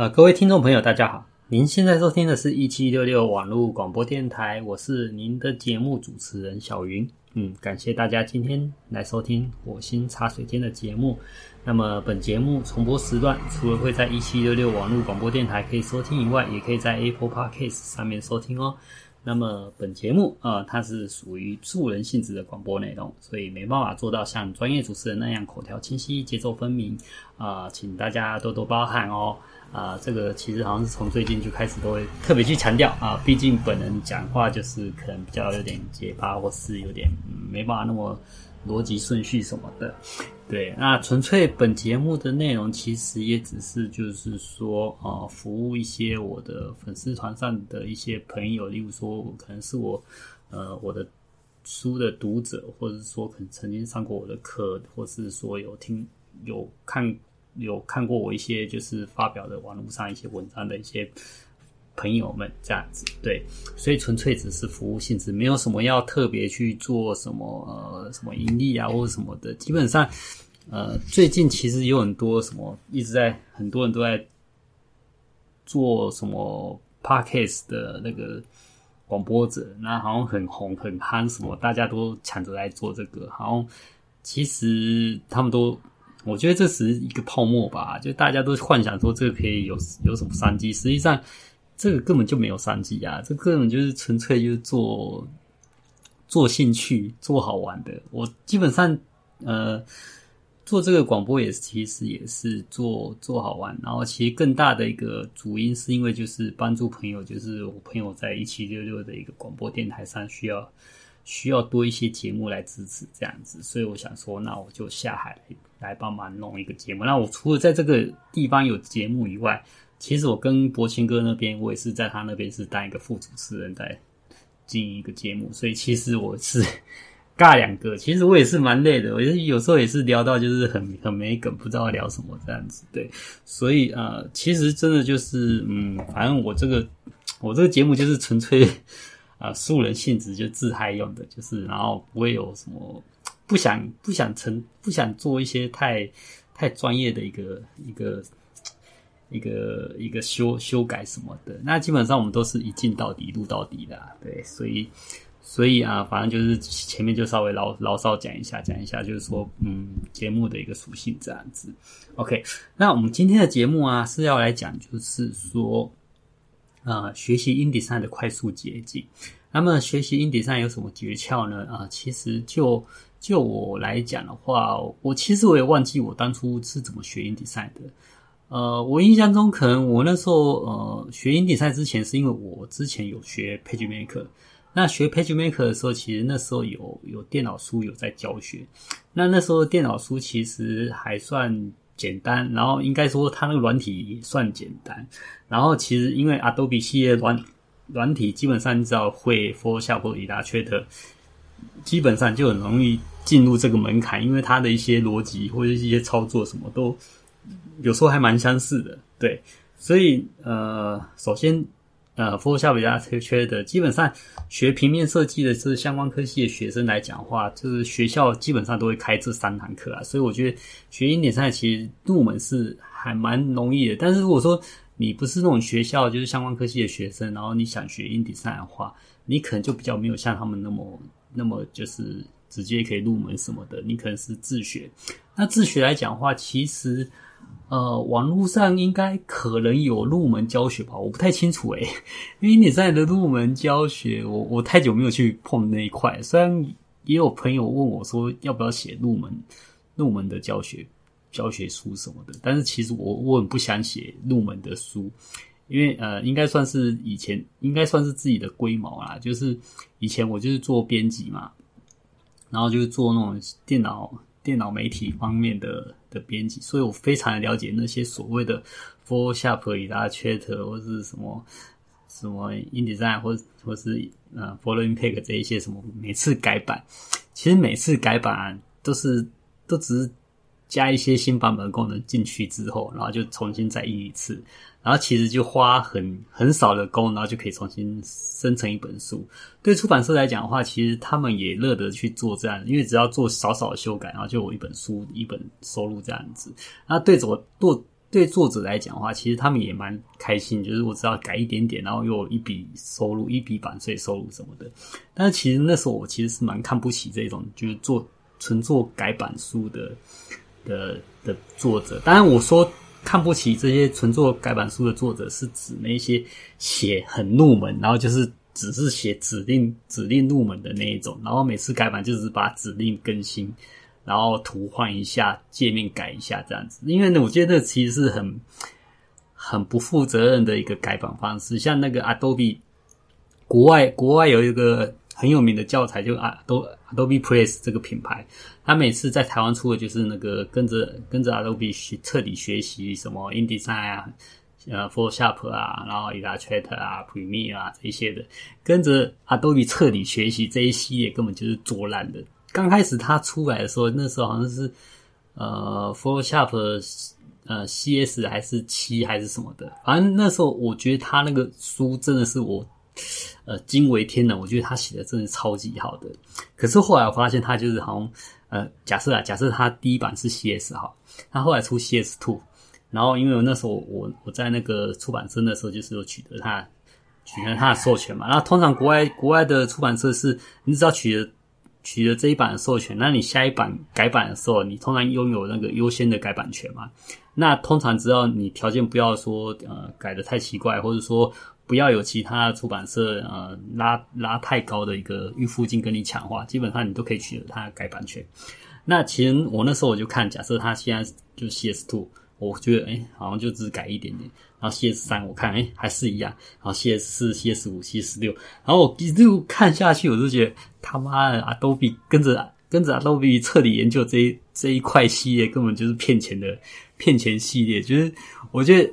呃，各位听众朋友，大家好，您现在收听的是一七六六网络广播电台，我是您的节目主持人小云。嗯，感谢大家今天来收听火星茶水间的节目。那么，本节目重播时段除了会在一七六六网络广播电台可以收听以外，也可以在 Apple Podcast 上面收听哦。那么，本节目、呃，它是属于助人性质的广播内容，所以没办法做到像专业主持人那样口条清晰、节奏分明啊、请大家多多包涵哦。啊、这个其实好像是从最近就开始都会特别去强调啊，毕竟本人讲话就是可能比较有点结巴，或是有点、没办法那么逻辑顺序什么的。对，那纯粹本节目的内容其实也只是就是说、呃，服务一些我的粉丝团上的一些朋友，例如说可能是我呃我的书的读者，或者是说可能曾经上过我的课，或是说有听有看。有看过我一些就是发表的网络上一些文章的一些朋友们这样子，对，所以纯粹只是服务性质，没有什么要特别去做什么呃什么盈利啊或者什么的。基本上，呃，最近其实有很多什么一直在很多人都在做什么 podcast 的那个广播者，那好像很红很夯什么，大家都抢着来做这个，好像其实他们都。我觉得这是一个泡沫吧，就大家都幻想说这个可以有有什么商机，实际上这个根本就没有商机啊，这根本就是纯粹就是做做兴趣、做好玩的。我基本上呃做这个广播也，其实也是做做好玩，然后其实更大的一个主因是因为就是帮助朋友，就是我朋友在一七六六的一个广播电台上需要需要多一些节目来支持这样子，所以我想说，那我就下海来。帮忙弄一个节目。那我除了在这个地方有节目以外，其实我跟柏青哥那边，我也是在他那边是当一个副主持人，在经营一个节目。所以其实我是尬两个。其实我也是蛮累的。我有时候也是聊到就是很 很没梗，不知道聊什么这样子。对，所以呃，其实真的就是嗯，反正我这个我这个节目就是纯粹、呃、素人性质，就自嗨用的，就是然后不会有什么。不想不想成不想做一些太太专业的一个一个一个一个修修改什么的，那基本上我们都是一镜到底录到底的，对，所以所以啊，反正就是前面就稍微牢牢骚讲一下讲一下，就是说嗯，节目的一个属性这样子。OK，那我们今天的节目啊是要来讲，就是说、呃，学习 InDesign 的快速捷径。那么学习 InDesign 有什么诀窍呢？啊、呃，其实就就我来讲的话，我其实我也忘记我当初是怎么学 InDesign 的。呃，我印象中可能我那时候呃学 InDesign 之前，是因为我之前有学 PageMaker。那学 PageMaker 的时候，其实那时候有有电脑书有在教学。那那时候电脑书其实还算简单，然后应该说它那个软体也算简单。然后其实因为 Adobe 系列软软体基本上你只要会 Photoshop 或 Illustrator 基本上就很容易进入这个门槛，因为它的一些逻辑或者一些操作什么都有时候还蛮相似的，对。所以呃，首先呃，Photoshop 比较缺的，基本上学平面设计的是相关科系的学生来讲的话，就是学校基本上都会开这三堂课啊。所以我觉得学 InDesign 其实入门是还蛮容易的，但是如果说你不是那种学校就是相关科系的学生，然后你想学印点菜的话，你可能就比较没有像他们那么。那么就是直接可以入门什么的，你可能是自学。那自学来讲的话，其实呃，网络上应该可能有入门教学吧，我不太清楚诶，因为你在的入门教学，我我太久没有去碰那一块。虽然也有朋友问我说要不要写入门入门的教学教学书什么的，但是其实我我很不想写入门的书。因为呃，应该算是以前，应该算是自己的龟毛啦。就是以前我就是做编辑嘛，然后就是做那种电脑电脑媒体方面的的编辑，所以我非常了解那些所谓的 Photoshop、以达 Chat 或是什么什么 InDesign 或或是呃 Photo Impact 这一些什么，每次改版，其实每次改版都是都只是加一些新版本的功能进去之后，然后就重新再印一次。然后其实就花很很少的工，然后就可以重新生成一本书。对出版社来讲的话，其实他们也乐得去做这样，因为只要做少少修改，然后就有一本书一本收入这样子。那对我做对作者来讲的话，其实他们也蛮开心，就是我只要改一点点，然后又有一笔收入，一笔版税收入什么的。但是其实那时候我其实是蛮看不起这种，就是做纯做改版书的的的作者。当然我说看不起这些纯做改版书的作者，是指那些写很入门，然后就是。只是写指令指令入门的那一种，然后每次改版就是把指令更新，然后图换一下，界面改一下这样子。因为呢，我觉得这其实是很很不负责任的一个改版方式。像那个 Adobe，国外国外有一个很有名的教材，就 Adobe Adobe Press 这个品牌，他每次在台湾出的就是那个跟着跟着 Adobe 学彻底学习什么 InDesign 啊。呃，Photoshop 啊，然后 Illustrator 啊，Premiere 啊这一些的，跟着 Adobe 彻底学习这一系列，根本就是做烂的。刚开始它出来的时候，那时候好像是呃 Photoshop 呃 CS 还是七还是什么的，反正那时候我觉得他那个书真的是我呃惊为天人，我觉得他写的真的超级好的。可是后来我发现他就是好像呃假设啊，假设他第一版是 CS 哈，他后来出 CS Two。然后，因为那时候我我在那个出版社的时候，就是有取得他取得他的授权嘛。那通常国外国外的出版社是，你只要取得取得这一版的授权，那你下一版改版的时候，你通常拥有那个优先的改版权嘛。那通常只要你条件不要说呃改得太奇怪，或者说不要有其他出版社呃拉拉太高的一个预付金跟你抢话，基本上你都可以取得他的改版权。那其实我那时候我就看，假设他现在就 CS Two。我觉得哎、好像就只改一点点。然后 CS 三我看哎、还是一样。然后 CS 四、CS 五、CS 六，然后我一路看下去，我就觉得他妈的 Adobe 跟着跟着 Adobe 彻底研究这一这一块系列，根本就是骗钱的骗钱系列。就是我觉得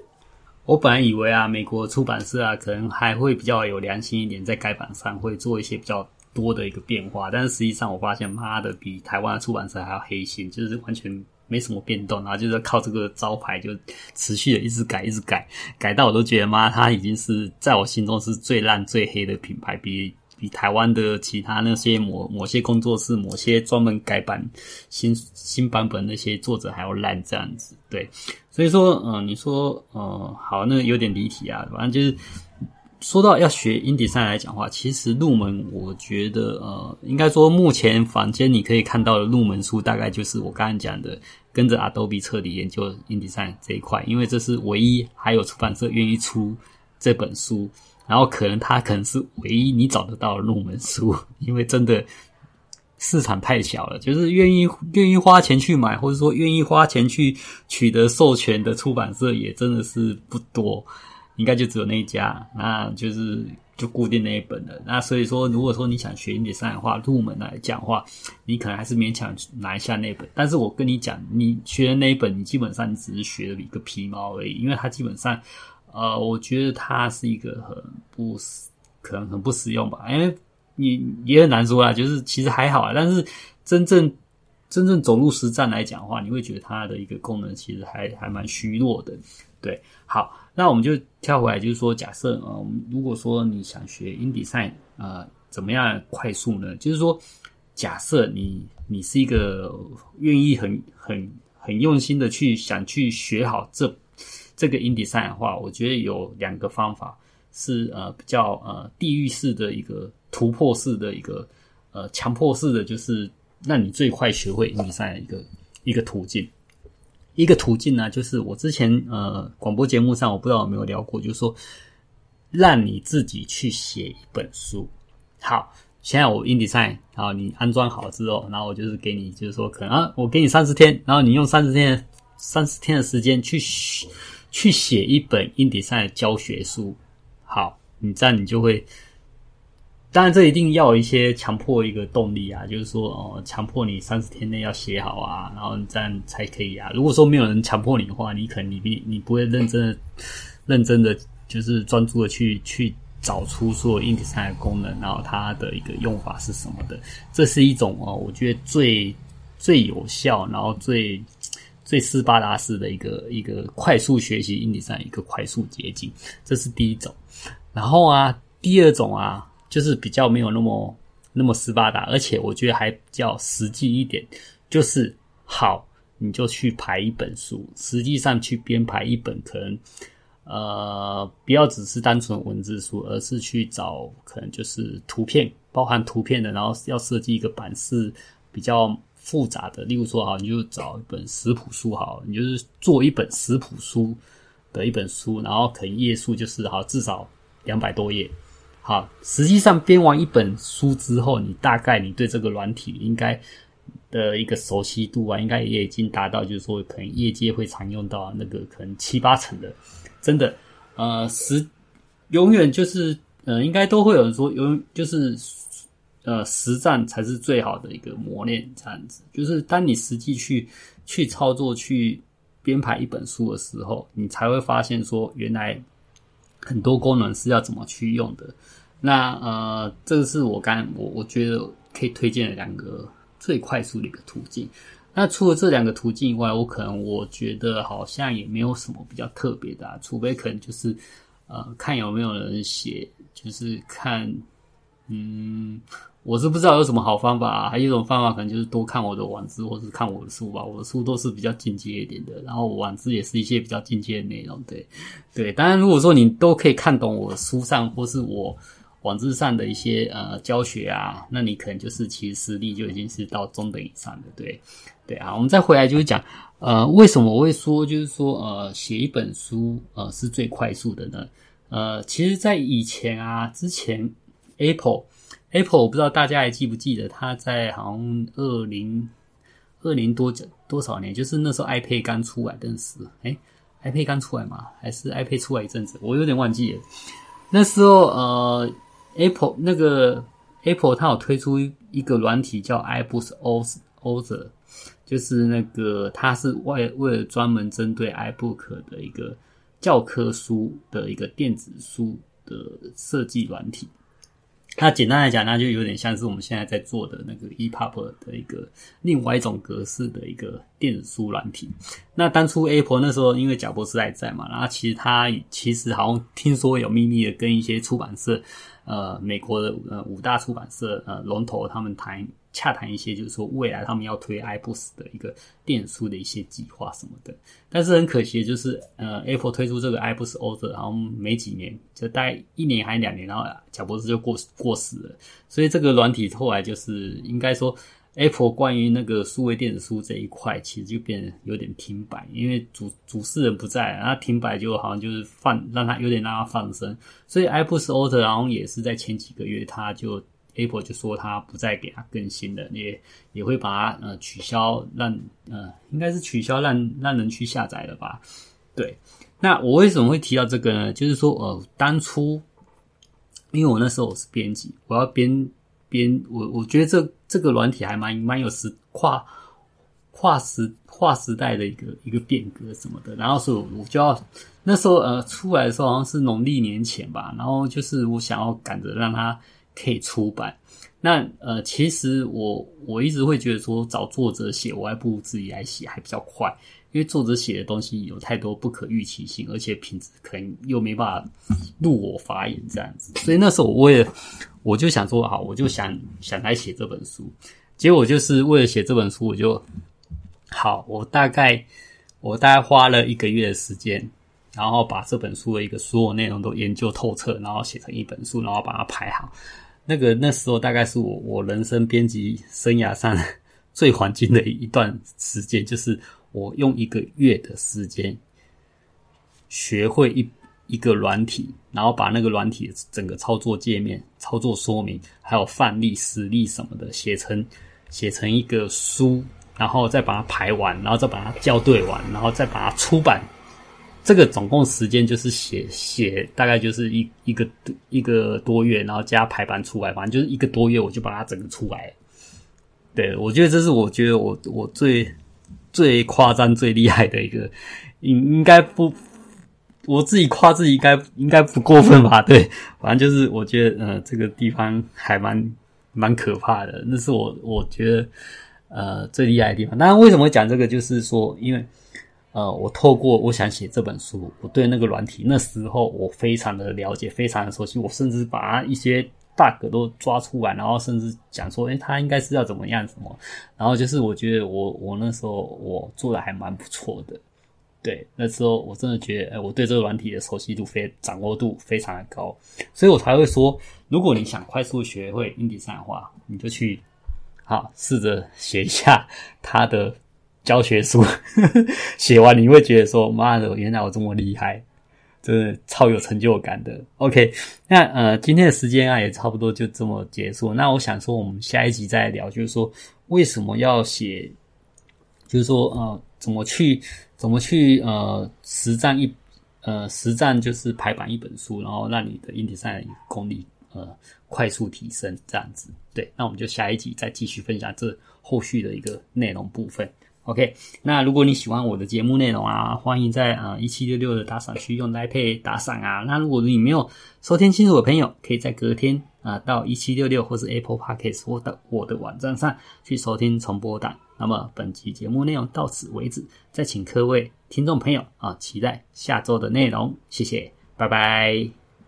我本来以为啊，美国出版社啊，可能还会比较有良心一点，在改版上会做一些比较多的一个变化。但是实际上我发现，妈的，比台湾的出版社还要黑心，就是完全。没什么变动，然后就是靠这个招牌就持续的一直改，一直改，改到我都觉得妈，它已经是在我心中是最烂最黑的品牌，比比台湾的其他那些某某些工作室、某些专门改版新新版本那些作者还要烂这样子。对，所以说，嗯、你说，呃，好，那有点离题啊，反正就是。说到要学 InDesign 来讲话，其实入门我觉得呃，应该说目前坊间你可以看到的入门书，大概就是我刚刚讲的，跟着 Adobe 彻底研究 InDesign 这一块，因为这是唯一还有出版社愿意出这本书，然后可能它可能是唯一你找得到的入门书，因为真的市场太小了，就是愿意愿意花钱去买，或者说愿意花钱去取得授权的出版社也真的是不多。应该就只有那一家，那就是就固定那一本了。那所以说，如果说你想学 InDesign 的话，入门来讲话，你可能还是勉强拿一下那本。但是我跟你讲，你学的那一本，你基本上你只是学了一个皮毛而已，因为它基本上，呃，我觉得它是一个很不实，可能很不实用吧。因为你也很难说啊，就是其实还好啊。但是真正真正走入实战来讲的话，你会觉得它的一个功能其实还还蛮虚弱的。对，好。那我们就跳回来，就是说，假设呃，如果说你想学 InDesign，呃，怎么样快速呢？就是说，假设你你是一个愿意很很很用心的去想去学好这这个 InDesign 的话，我觉得有两个方法是呃比较呃地域式的一个突破式的一个呃强迫式的，就是让你最快学会 InDesign 的一个一个途径。一个途径呢，就是我之前呃广播节目上，我不知道有没有聊过，就是说让你自己去写一本书。好，现在我 InDesign，然后你安装好之后，然后我就是给你，就是说可能啊，我给你三十天，然后你用三十天三十天的时间去去写一本 InDesign 的教学书。好，你这样你就会。当然，这一定要有一些强迫一个动力啊，就是说，哦，强迫你三十天内要写好啊，然后你这样才可以啊。如果说没有人强迫你的话，你可能你你你不会认真的、认真的，就是专注的去去找出所有 InDesign 的功能，然后它的一个用法是什么的。这是一种哦，我觉得最最有效，然后最最斯巴达式的一个一个快速学习实际上一个快速捷径。这是第一种。然后啊，第二种啊。就是比较没有那么那么斯巴达，而且我觉得还比较实际一点。就是好，你就去排一本书，实际上去编排一本可能，呃，不要只是单纯文字书，而是去找可能就是图片，包含图片的，然后要设计一个版式比较复杂的，例如说啊，你就找一本食谱书好，你就是做一本食谱书的一本书，然后可能页数就是好至少两百多页。好，实际上编完一本书之后，你大概你对这个软体应该的一个熟悉度啊，应该也已经达到，就是说可能业界会常用到那个可能七八成的，真的，呃，十永远就是呃，应该都会有人说，永就是呃，实战才是最好的一个磨练，这样子，就是当你实际去去操作去编排一本书的时候，你才会发现说原来。很多功能是要怎么去用的？那呃，这个是我刚我我觉得可以推荐的两个最快速的一个途径。那除了这两个途径以外，我可能我觉得好像也没有什么比较特别的啊，除非可能就是呃，看有没有人写，就是看嗯。我是不知道有什么好方法啊，还有一种方法可能就是多看我的网志，或是看我的书吧。我的书都是比较进阶一点的，然后网志也是一些比较进阶的内容。对，对。当然，如果说你都可以看懂我书上或是我网志上的一些呃教学啊，那你可能就是其实实力就已经是到中等以上的。对，对啊。我们再回来就是讲，呃，为什么我会说就是说呃写一本书呃是最快速的呢？呃，其实，在以前啊，之前 Apple。Apple 我不知道大家还记不记得，他在好像二零二零多久多少年，就是那时候 iPad 刚出来的时候，诶 iPad 刚出来嘛？还是 iPad 出来一阵子？我有点忘记了。那时候呃，Apple 那个 Apple 它有推出一个软体叫 iBooks Author，就是那个它是为为了专门针对 iBook 的一个教科书的一个电子书的设计软体。它简单来讲，那就有点像是我们现在在做的那个 EPUB 的一个另外一种格式的一个电子书软体。那当初 Apple 那时候因为贾博士还在嘛，然后其实他其实好像听说有秘密的跟一些出版社，呃，美国的呃五大出版社呃龙头他们谈。洽谈一些，就是说未来他们要推 iBooks 的一个电书的一些计划什么的，但是很可惜，就是呃，Apple 推出这个 iBooks Author，然后没几年，就大概一年还是两年，然后贾伯斯就过过世了，所以这个软体后来就是应该说 Apple 关于那个数位电子书这一块，其实就变得有点停摆，因为主主事人不在，然后停摆就好像就是放让他有点让他放生，所以 iBooks Author 然后也是在前几个月他就。Apple 就说它不再给它更新了，也也会把它呃取消，让呃应该是取消让让人去下载了吧？对。那我为什么会提到这个呢？就是说呃当初因为我那时候我是编辑，我要编编我我觉得这这个软体还蛮蛮有时跨跨时跨时代的一个一个变革什么的，然后所以我就要那时候呃出来的时候好像是农历年前吧，然后就是我想要赶着让它。可以出版，那呃，其实我我一直会觉得说找作者写，我还不如自己来写还比较快，因为作者写的东西有太多不可预期性，而且品质可能又没办法入我法眼这样子，所以那时候我也我就想说，好，我就想想来写这本书，结果就是为了写这本书，我就好，我大概我大概花了一个月的时间。然后把这本书的一个所有内容都研究透彻，然后写成一本书，然后把它排好。那个那时候大概是我我人生编辑生涯上 最黄金的一段时间，就是我用一个月的时间学会一一个软体，然后把那个软体整个操作界面、操作说明，还有范例、实例什么的写成写成一个书，然后再把它排完，然后再把它校对完，然后再把它出版。这个总共时间就是写写大概就是一一个一个多月，然后加排版出来，反正就是一个多月，我就把它整个出来。对，我觉得这是我觉得我我最最夸张最厉害的一个，应应该不，我自己夸自己应该应该不过分吧？对，反正就是我觉得呃这个地方还蛮蛮可怕的，那是我我觉得呃最厉害的地方。那为什么讲这个？就是说因为。呃，我透过我想写这本书，我对那个软体那时候我非常的了解，非常的熟悉，我甚至把一些 bug 都抓出来，然后甚至讲说，诶、他应该是要怎么样什么，然后就是我觉得我我那时候我做的还蛮不错的，对，那时候我真的觉得，诶、我对这个软体的熟悉度非掌握度非常的高，所以我才会说，如果你想快速学会 InDesign 的话，你就去好试着写一下他的教学书，写完你会觉得说，妈的，原来我这么厉害。真的超有成就感的。OK，那呃，今天的时间啊也差不多就这么结束。那我想说，我们下一集再聊，就是说为什么要写，就是说呃，怎么去怎么去呃实战一呃实战就是排版一本书，然后让你的 InDesign 功力呃快速提升这样子。对，那我们就下一集再继续分享这后续的一个内容部分。OK，那如果你喜欢我的节目内容啊，欢迎在呃一七六六的打赏区用 Line Pay 打赏啊。那如果你没有收听清楚的朋友，可以在隔天啊、到一七六六或是 Apple Podcast 或到我的网站上去收听重播档。那么本期节目内容到此为止，再请各位听众朋友啊期待下周的内容，谢谢，拜拜。